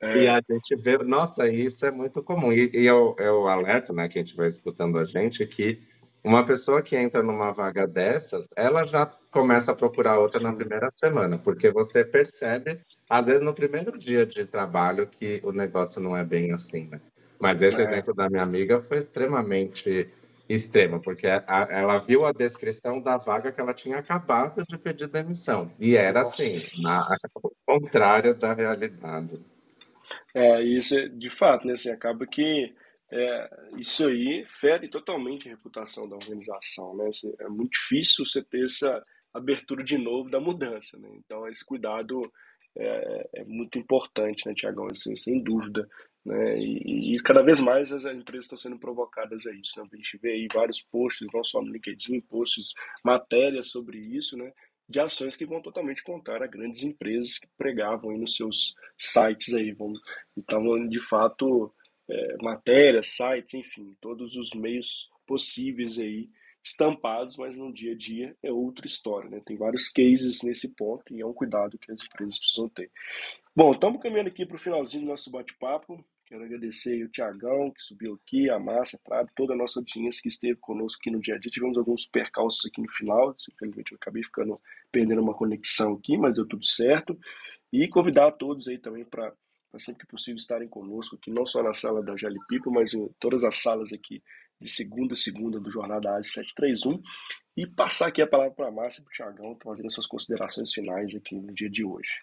É. E a gente vê, nossa, isso é muito comum. E, e eu, eu alerto, né, que a gente vai escutando a gente, que uma pessoa que entra numa vaga dessas, ela já começa a procurar outra na primeira semana, porque você percebe, às vezes no primeiro dia de trabalho, que o negócio não é bem assim, né? Mas esse é. exemplo da minha amiga foi extremamente extremo, porque ela viu a descrição da vaga que ela tinha acabado de pedir demissão. E era Nossa. assim, na, contrário da realidade. É, isso de fato, né? Assim, acaba que é, isso aí fere totalmente a reputação da organização, né? Assim, é muito difícil você ter essa abertura de novo da mudança, né? Então, esse cuidado é, é muito importante, né, Tiagão? Assim, sem dúvida. Né? E, e, cada vez mais as empresas estão sendo provocadas a isso. Né? A gente vê aí vários posts, não só no LinkedIn, posts, matérias sobre isso, né? de ações que vão totalmente contar a grandes empresas que pregavam aí nos seus sites aí, vão, estavam de fato é, matérias, sites, enfim, todos os meios possíveis aí estampados, mas no dia a dia é outra história, né? Tem vários cases nesse ponto e é um cuidado que as empresas precisam ter. Bom, estamos caminhando aqui para o finalzinho do nosso bate-papo. Quero agradecer o Tiagão, que subiu aqui, a Márcia, Prado, toda a nossa audiência que esteve conosco aqui no dia a dia. Tivemos alguns percalços aqui no final, infelizmente eu acabei ficando perdendo uma conexão aqui, mas deu tudo certo. E convidar a todos aí também para sempre que possível estarem conosco aqui, não só na sala da Jelly People, mas em todas as salas aqui de segunda a segunda do Jornada ASE 731 e passar aqui a palavra para a Márcia e para o Tiagão fazendo as suas considerações finais aqui no dia de hoje.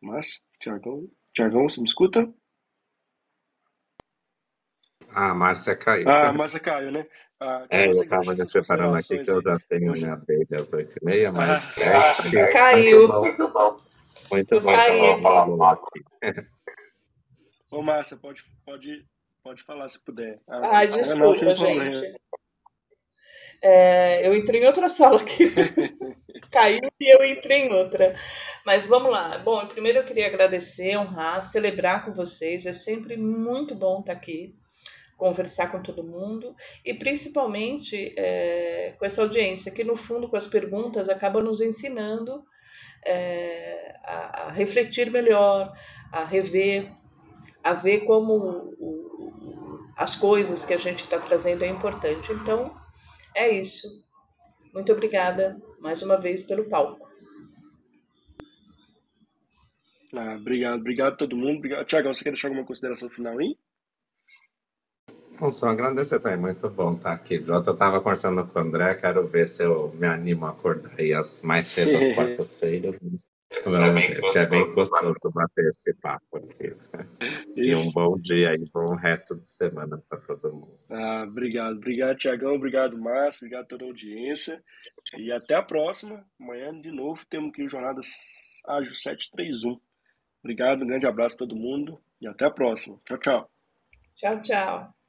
Mas, Tiagão, Tiagão, você me escuta? Ah, a Márcia caiu. Ah, a Márcia caiu, né? Ah, é, eu estava me preparando aqui que eu já tenho minha baby às 8h30, mas ah, é isso aí. Caiu. Muito bom. Muito bom. Caiu. Ô, Márcia, pode, pode, pode falar se puder. Ah, ah desculpa, não, gente. É, eu entrei em outra sala aqui. Caiu e eu entrei em outra. Mas vamos lá. Bom, primeiro eu queria agradecer, honrar, celebrar com vocês. É sempre muito bom estar aqui conversar com todo mundo e principalmente é, com essa audiência que no fundo com as perguntas acaba nos ensinando é, a, a, refletir melhor, a rever, a ver como o, as coisas que a gente está trazendo é importante. Então é isso. Muito obrigada mais uma vez pelo palco. Ah, obrigado, obrigado a todo mundo. Tiago, você quer deixar alguma consideração final aí? Só agradecer também, muito bom estar aqui. Eu estava conversando com o André, quero ver se eu me animo a acordar aí as mais cedo às quartas-feiras. que é bem gostoso bater esse papo aqui. E um bom dia e bom resto de semana para todo mundo. Ah, obrigado, obrigado, Tiagão, obrigado, Márcio, obrigado a toda a audiência. E até a próxima. Amanhã, de novo, temos aqui o Jornadas Ágil 731. Obrigado, um grande abraço a todo mundo e até a próxima. Tchau, tchau. Tchau, tchau.